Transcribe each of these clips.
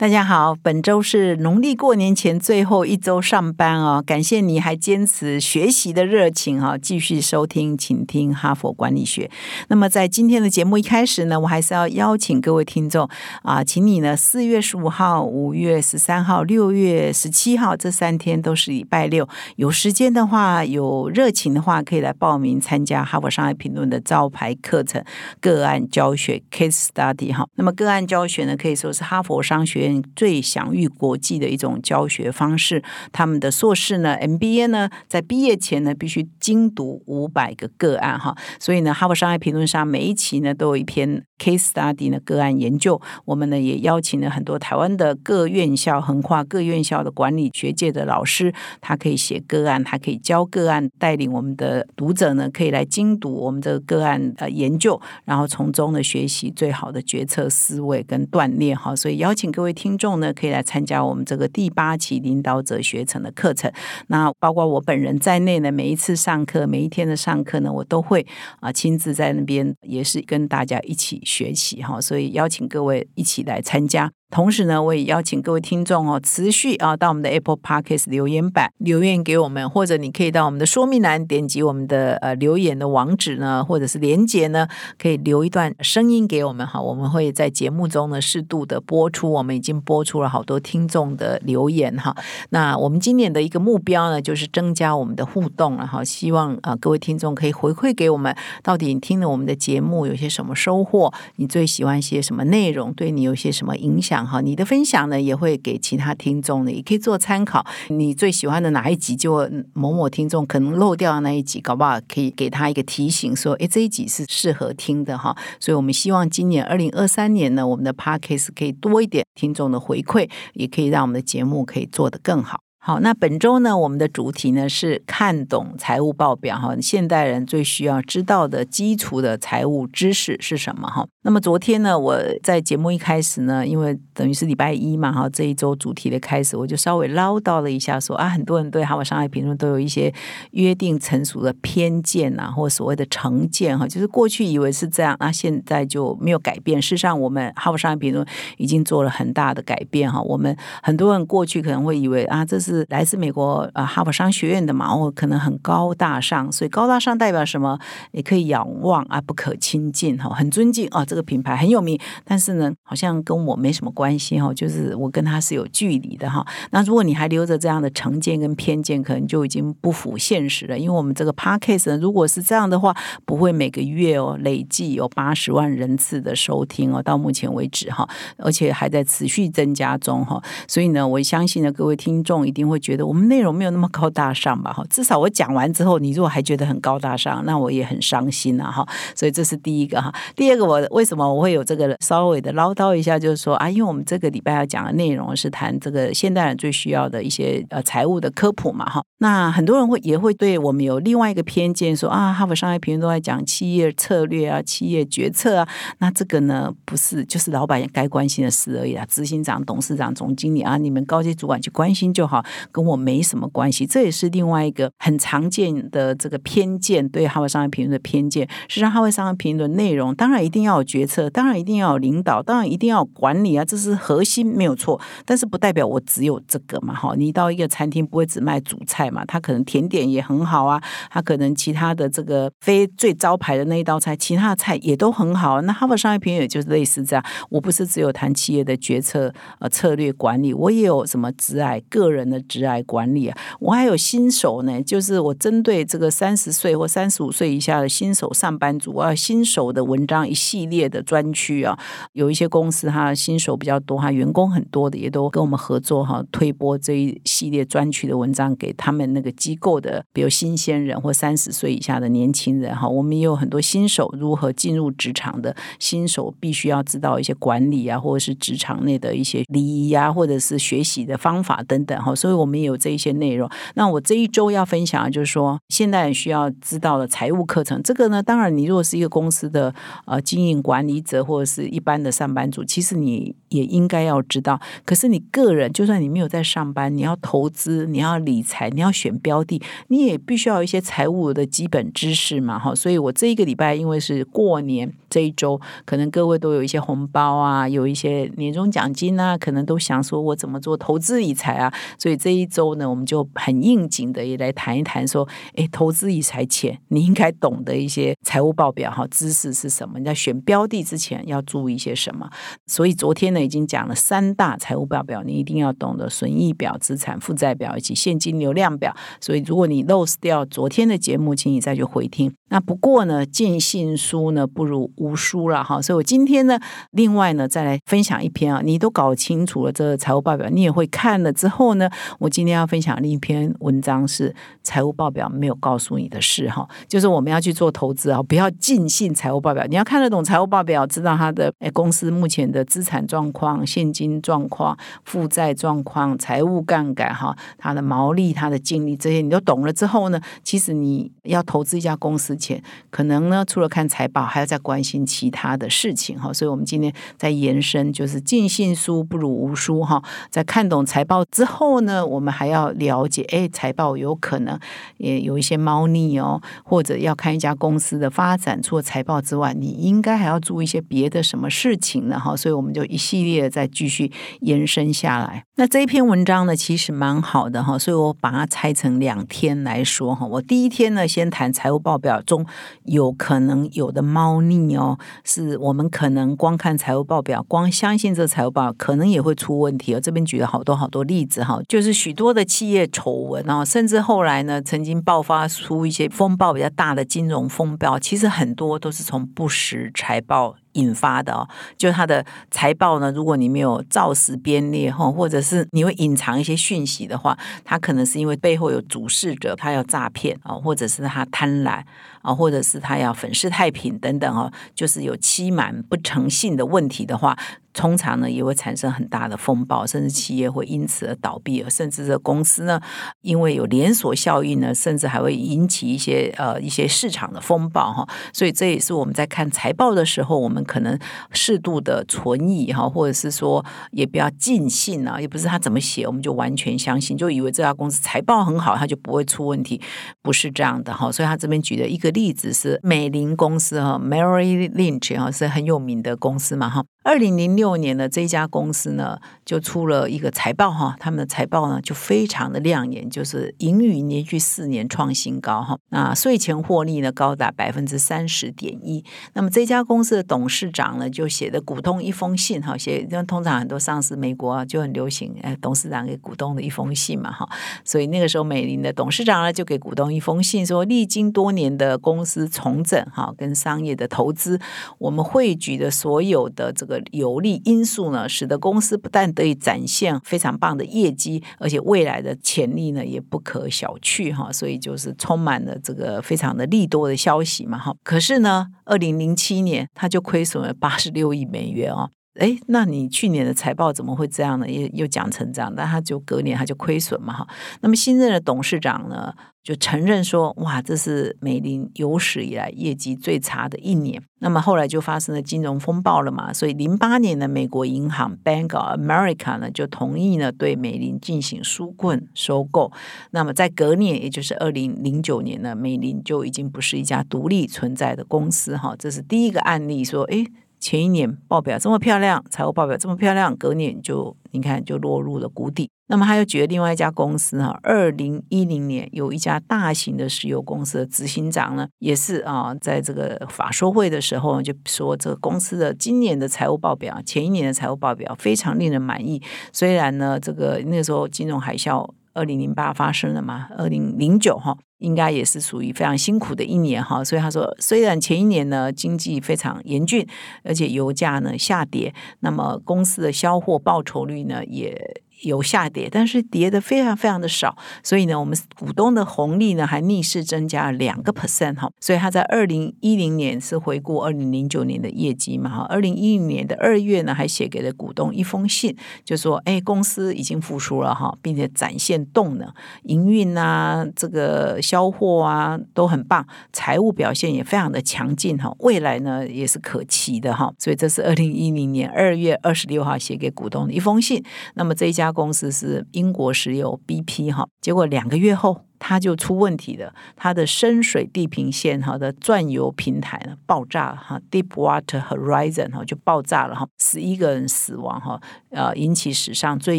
大家好，本周是农历过年前最后一周上班哦，感谢你还坚持学习的热情哈，继续收听，请听哈佛管理学。那么在今天的节目一开始呢，我还是要邀请各位听众啊，请你呢四月十五号、五月十三号、六月十七号这三天都是礼拜六，有时间的话，有热情的话，可以来报名参加哈佛商业评论的招牌课程个案教学 Case Study 哈。那么个案教学呢，可以说是哈佛商学最享誉国际的一种教学方式，他们的硕士呢，MBA 呢，在毕业前呢，必须精读五百个个案哈。所以呢，哈佛商业评论上每一期呢，都有一篇 case study 的个案研究。我们呢，也邀请了很多台湾的各院校，横跨各院校的管理学界的老师，他可以写个案，他可以教个案，带领我们的读者呢，可以来精读我们这个个案呃研究，然后从中呢，学习最好的决策思维跟锻炼哈。所以邀请各位。听众呢，可以来参加我们这个第八期领导者学程的课程。那包括我本人在内呢，每一次上课，每一天的上课呢，我都会啊亲自在那边，也是跟大家一起学习哈。所以邀请各位一起来参加。同时呢，我也邀请各位听众哦，持续啊到我们的 Apple Podcast 留言板留言给我们，或者你可以到我们的说明栏点击我们的呃留言的网址呢，或者是连接呢，可以留一段声音给我们哈，我们会在节目中呢适度的播出。我们已经播出了好多听众的留言哈。那我们今年的一个目标呢，就是增加我们的互动了哈，希望啊各位听众可以回馈给我们，到底你听了我们的节目有些什么收获？你最喜欢些什么内容？对你有些什么影响？哈，你的分享呢也会给其他听众呢，也可以做参考。你最喜欢的哪一集，就某某听众可能漏掉的那一集，搞不好可以给他一个提醒，说，哎，这一集是适合听的哈。所以我们希望今年二零二三年呢，我们的 podcast 可以多一点听众的回馈，也可以让我们的节目可以做得更好。好，那本周呢，我们的主题呢是看懂财务报表哈。现代人最需要知道的基础的财务知识是什么哈？那么昨天呢，我在节目一开始呢，因为等于是礼拜一嘛哈，这一周主题的开始，我就稍微唠叨了一下，说啊，很多人对哈佛商业评论都有一些约定成熟的偏见呐，或所谓的成见哈，就是过去以为是这样，那现在就没有改变。事实上，我们哈佛商业评论已经做了很大的改变哈。我们很多人过去可能会以为啊，这是是来自美国呃哈佛商学院的嘛，我可能很高大上，所以高大上代表什么？也可以仰望啊，不可亲近哈，很尊敬啊，这个品牌很有名，但是呢，好像跟我没什么关系哈，就是我跟他是有距离的哈。那如果你还留着这样的成见跟偏见，可能就已经不符现实了。因为我们这个 podcast 呢，如果是这样的话，不会每个月哦累计有八十万人次的收听哦，到目前为止哈，而且还在持续增加中哈。所以呢，我相信呢，各位听众一定。会觉得我们内容没有那么高大上吧？哈，至少我讲完之后，你如果还觉得很高大上，那我也很伤心啊！哈，所以这是第一个哈。第二个，我为什么我会有这个稍微的唠叨一下，就是说啊，因为我们这个礼拜要讲的内容是谈这个现代人最需要的一些呃财务的科普嘛，哈。那很多人会也会对我们有另外一个偏见，说啊，哈佛商业评论都在讲企业策略啊、企业决策啊，那这个呢不是就是老板该关心的事而已啊，执行长、董事长、总经理啊，你们高级主管去关心就好。跟我没什么关系，这也是另外一个很常见的这个偏见，对哈佛商业评论的偏见。实际上，哈佛商业评论内容当然一定要有决策，当然一定要有领导，当然一定要有管理啊，这是核心没有错。但是不代表我只有这个嘛，哈，你到一个餐厅不会只卖主菜嘛，他可能甜点也很好啊，他可能其他的这个非最招牌的那一道菜，其他的菜也都很好。那哈佛商业评论也就是类似这样，我不是只有谈企业的决策呃策略管理，我也有什么挚爱个人的。职来管理啊，我还有新手呢，就是我针对这个三十岁或三十五岁以下的新手上班族啊，新手的文章一系列的专区啊，有一些公司哈新手比较多哈，员工很多的也都跟我们合作哈，推播这一系列专区的文章给他们那个机构的，比如新鲜人或三十岁以下的年轻人哈，我们也有很多新手如何进入职场的新手必须要知道一些管理啊，或者是职场内的一些礼仪啊，或者是学习的方法等等哈，所以。以我们也有这一些内容。那我这一周要分享的就是说，现在需要知道的财务课程。这个呢，当然你如果是一个公司的呃经营。管理者或者是一般的上班族，其实你也应该要知道。可是你个人，就算你没有在上班，你要投资，你要理财，你要选标的，你也必须要一些财务的基本知识嘛，哈。所以我这一个礼拜因为是过年这一周，可能各位都有一些红包啊，有一些年终奖金啊，可能都想说我怎么做投资理财啊。所以这一周呢，我们就很应景的也来谈一谈说，哎，投资理财前你应该懂得一些财务报表哈知识是什么？你在选标的之前要注意一些什么？所以昨天呢已经讲了三大财务报表，你一定要懂得损益表、资产负债表以及现金流量表。所以如果你 lose 掉昨天的节目，请你再去回听。那不过呢，见信书呢不如无书了哈。所以我今天呢，另外呢再来分享一篇啊，你都搞清楚了这个财务报表，你也会看了之后呢，我今天要分享另一篇文章是财务报表没有告诉你的事哈，就是我们要去做投资啊，不要尽信财务报表，你要看得懂财务报表，知道它的诶公司目前的资产状况、现金状况、负债状况、财务杠杆哈，它的毛利、它的净利这些你都懂了之后呢，其实你要投资一家公司前，可能呢除了看财报，还要再关心其他的事情哈。所以我们今天在延伸，就是尽信书不如无书哈。在看懂财报之后呢，我们还要了解，哎，财报有可能也有一些猫腻哦，或者要看一家公司的发展，除了财报之外，你应该还要注意一些别的什么事情呢？哈，所以我们就一系列再继续延伸下来。那这一篇文章呢，其实蛮好的哈，所以我把它拆成两天来说哈。我第一天呢，先谈财务报表中有可能有的猫腻哦，是我们可能光看财务报表，光相信这财务报表，可能也会出问题哦。这边举了好多好多例子哈，就是许多的企业丑闻啊，甚至后来呢，曾经爆发出一些风暴比较大的金融风暴，其实很多都是从不实财报。引发的哦，就他的财报呢，如果你没有照实编列哈，或者是你会隐藏一些讯息的话，他可能是因为背后有主事者，他要诈骗啊，或者是他贪婪啊，或者是他要粉饰太平等等哦，就是有欺瞒不诚信的问题的话。通常呢，也会产生很大的风暴，甚至企业会因此而倒闭，甚至这公司呢，因为有连锁效应呢，甚至还会引起一些呃一些市场的风暴哈。所以这也是我们在看财报的时候，我们可能适度的存疑哈，或者是说也不要尽信啊，也不是他怎么写我们就完全相信，就以为这家公司财报很好，它就不会出问题，不是这样的哈。所以他这边举的一个例子是美林公司哈，Mary Lynch 哈是很有名的公司嘛哈。二零零六年呢，这家公司呢就出了一个财报哈，他们的财报呢就非常的亮眼，就是盈余连续四年创新高哈，那税前获利呢高达百分之三十点一。那么这家公司的董事长呢就写的股东一封信哈，写因为通常很多上市美国啊就很流行，哎，董事长给股东的一封信嘛哈，所以那个时候美林的董事长呢就给股东一封信，说历经多年的公司重整哈，跟商业的投资，我们汇聚的所有的这。个有利因素呢，使得公司不但得以展现非常棒的业绩，而且未来的潜力呢也不可小觑哈。所以就是充满了这个非常的利多的消息嘛哈。可是呢，二零零七年它就亏损了八十六亿美元哦。哎，那你去年的财报怎么会这样呢？又又讲成这样，那他就隔年他就亏损嘛哈。那么新任的董事长呢，就承认说，哇，这是美林有史以来业绩最差的一年。那么后来就发生了金融风暴了嘛，所以零八年的美国银行 Bank of America 呢就同意呢对美林进行纾困收购。那么在隔年，也就是二零零九年呢，美林就已经不是一家独立存在的公司哈。这是第一个案例，说，哎。前一年报表这么漂亮，财务报表这么漂亮，隔年就你看就落入了谷底。那么他又举了另外一家公司哈，二零一零年有一家大型的石油公司的执行长呢，也是啊，在这个法说会的时候就说，这个公司的今年的财务报表，前一年的财务报表非常令人满意。虽然呢，这个那时候金融海啸。二零零八发生了嘛？二零零九哈，应该也是属于非常辛苦的一年哈。所以他说，虽然前一年呢经济非常严峻，而且油价呢下跌，那么公司的销货报酬率呢也有下跌，但是跌的非常非常的少，所以呢，我们股东的红利呢还逆势增加了两个 percent 哈，所以他在二零一零年是回顾二零零九年的业绩嘛哈，二零一零年的二月呢还写给了股东一封信，就说哎公司已经复苏了哈，并且展现动能，营运啊这个销货啊都很棒，财务表现也非常的强劲哈，未来呢也是可期的哈，所以这是二零一零年二月二十六号写给股东的一封信，那么这一家。公司是英国石油 BP 哈，结果两个月后。它就出问题了，它的深水地平线哈的钻油平台呢爆炸哈，Deepwater Horizon 哈就爆炸了哈，十一个人死亡哈，呃引起史上最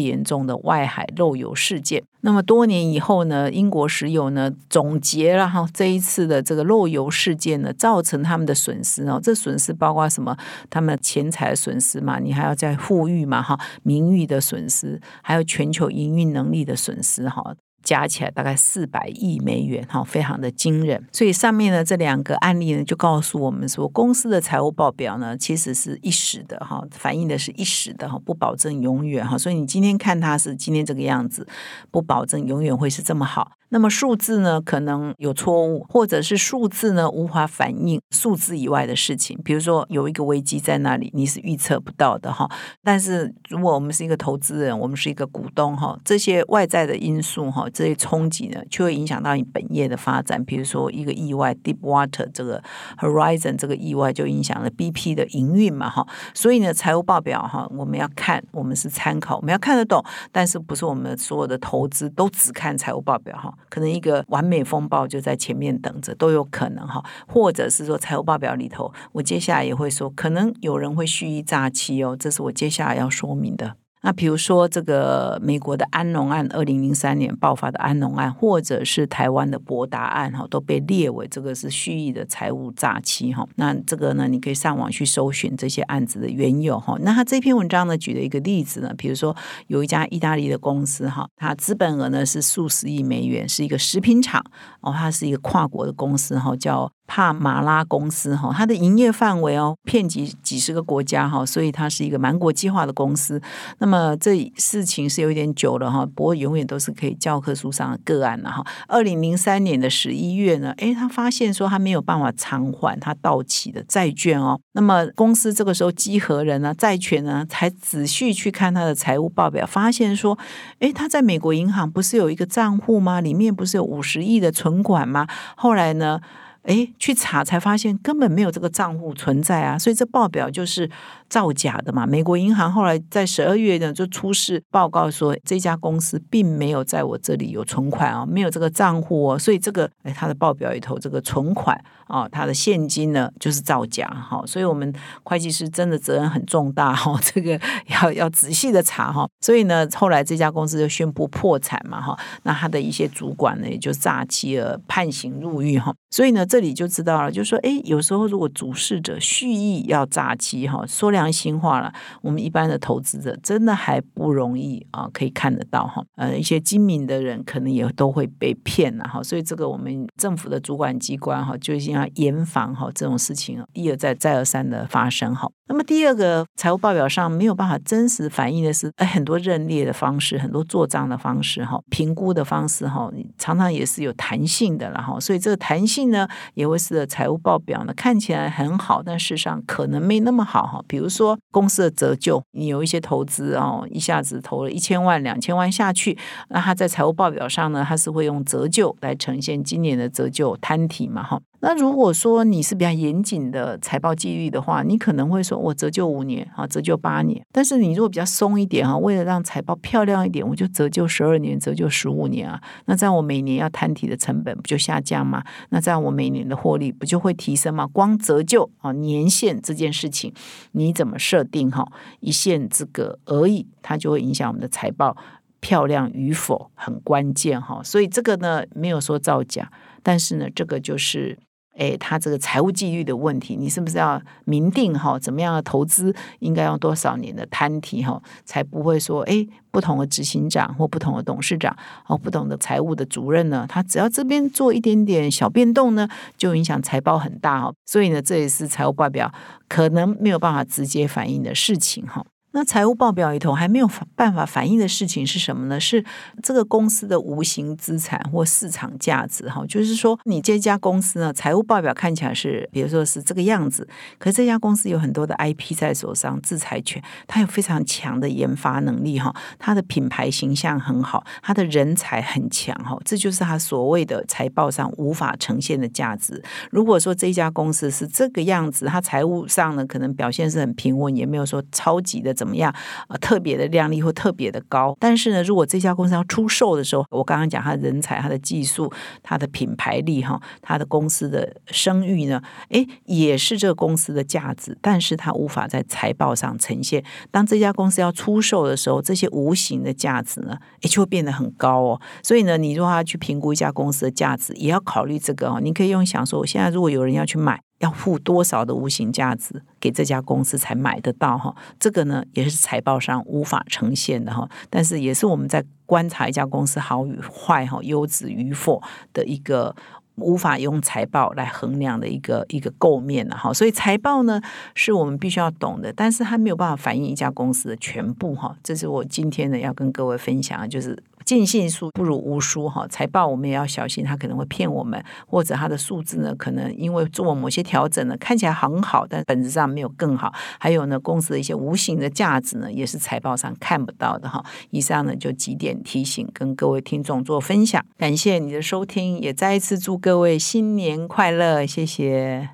严重的外海漏油事件。那么多年以后呢，英国石油呢总结了哈这一次的这个漏油事件呢，造成他们的损失哦，这损失包括什么？他们钱财损失嘛，你还要再富裕嘛哈，名誉的损失，还有全球营运能力的损失哈。加起来大概四百亿美元，哈，非常的惊人。所以上面呢这两个案例呢，就告诉我们说，公司的财务报表呢，其实是一时的，哈，反映的是一时的，哈，不保证永远，哈。所以你今天看它是今天这个样子，不保证永远会是这么好。那么数字呢，可能有错误，或者是数字呢无法反映数字以外的事情。比如说有一个危机在那里，你是预测不到的哈。但是如果我们是一个投资人，我们是一个股东哈，这些外在的因素哈，这些冲击呢，就会影响到你本业的发展。比如说一个意外，Deepwater 这个 Horizon 这个意外就影响了 BP 的营运嘛哈。所以呢，财务报表哈，我们要看，我们是参考，我们要看得懂，但是不是我们所有的投资都只看财务报表哈。可能一个完美风暴就在前面等着，都有可能哈，或者是说财务报表里头，我接下来也会说，可能有人会蓄意诈欺哦，这是我接下来要说明的。那比如说这个美国的安农案，二零零三年爆发的安农案，或者是台湾的博达案，哈，都被列为这个是蓄意的财务诈欺，哈。那这个呢，你可以上网去搜寻这些案子的缘由，哈。那他这篇文章呢，举了一个例子呢，比如说有一家意大利的公司，哈，它资本额呢是数十亿美元，是一个食品厂，哦，它是一个跨国的公司，哈，叫。帕马拉公司哈，它的营业范围哦，遍及几十个国家哈，所以它是一个蛮国际化的公司。那么这事情是有点久了哈，不过永远都是可以教科书上的个案了哈。二零零三年的十一月呢，诶，他发现说他没有办法偿还他到期的债券哦。那么公司这个时候稽核人呢，债权呢，才仔细去看他的财务报表，发现说，诶，他在美国银行不是有一个账户吗？里面不是有五十亿的存款吗？后来呢？哎，去查才发现根本没有这个账户存在啊，所以这报表就是造假的嘛。美国银行后来在十二月呢就出示报告说，这家公司并没有在我这里有存款啊，没有这个账户哦，所以这个哎，他的报表里头这个存款啊，他的现金呢就是造假哈。所以我们会计师真的责任很重大哈，这个要要仔细的查哈。所以呢，后来这家公司就宣布破产嘛哈，那他的一些主管呢也就诈欺而判刑入狱哈。所以呢。这里就知道了，就说，哎，有时候如果主事者蓄意要诈欺，哈，说良心话了，我们一般的投资者真的还不容易啊，可以看得到哈，呃，一些精明的人可能也都会被骗了哈，所以这个我们政府的主管机关哈，就一定要严防哈这种事情一而再再而三的发生哈。那么第二个财务报表上没有办法真实反映的是，呃，很多认列的方式，很多做账的方式哈，评估的方式哈，常常也是有弹性的了哈，所以这个弹性呢。也会使得财务报表呢看起来很好，但事实上可能没那么好哈。比如说公司的折旧，你有一些投资哦，一下子投了一千万、两千万下去，那它在财务报表上呢，它是会用折旧来呈现今年的折旧摊体嘛哈。那如果说你是比较严谨的财报纪律的话，你可能会说我折旧五年啊，折旧八年。但是你如果比较松一点哈，为了让财报漂亮一点，我就折旧十二年，折旧十五年啊。那这样我每年要摊提的成本不就下降吗？那这样我每年的获利不就会提升吗？光折旧啊年限这件事情，你怎么设定哈？一线之隔而已，它就会影响我们的财报漂亮与否，很关键哈。所以这个呢，没有说造假，但是呢，这个就是。哎，他这个财务纪律的问题，你是不是要明定哈？怎么样的投资应该用多少年的摊提哈，才不会说哎，不同的执行长或不同的董事长哦，不同的财务的主任呢，他只要这边做一点点小变动呢，就影响财报很大哈。所以呢，这也是财务报表可能没有办法直接反映的事情哈。那财务报表里头还没有办法反映的事情是什么呢？是这个公司的无形资产或市场价值哈，就是说你这家公司呢，财务报表看起来是，比如说是这个样子，可是这家公司有很多的 IP 在手上，制裁权，它有非常强的研发能力哈，它的品牌形象很好，它的人才很强哈，这就是它所谓的财报上无法呈现的价值。如果说这家公司是这个样子，它财务上呢可能表现是很平稳，也没有说超级的。怎么样？呃，特别的靓丽或特别的高。但是呢，如果这家公司要出售的时候，我刚刚讲它人才、它的技术、它的品牌力哈，它的公司的声誉呢，诶，也是这个公司的价值。但是它无法在财报上呈现。当这家公司要出售的时候，这些无形的价值呢，也就会变得很高哦。所以呢，你如果要去评估一家公司的价值，也要考虑这个哦。你可以用想说，我现在如果有人要去买。要付多少的无形价值给这家公司才买得到哈？这个呢也是财报上无法呈现的哈。但是也是我们在观察一家公司好与坏哈、优质与否的一个无法用财报来衡量的一个一个构面的哈。所以财报呢是我们必须要懂的，但是它没有办法反映一家公司的全部哈。这是我今天呢要跟各位分享，就是。尽信书不如无书哈，财报我们也要小心，他可能会骗我们，或者他的数字呢，可能因为做某些调整呢，看起来很好，但本质上没有更好。还有呢，公司的一些无形的价值呢，也是财报上看不到的哈。以上呢就几点提醒，跟各位听众做分享。感谢你的收听，也再一次祝各位新年快乐，谢谢。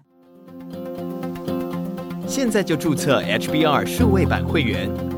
现在就注册 HBR 数位版会员。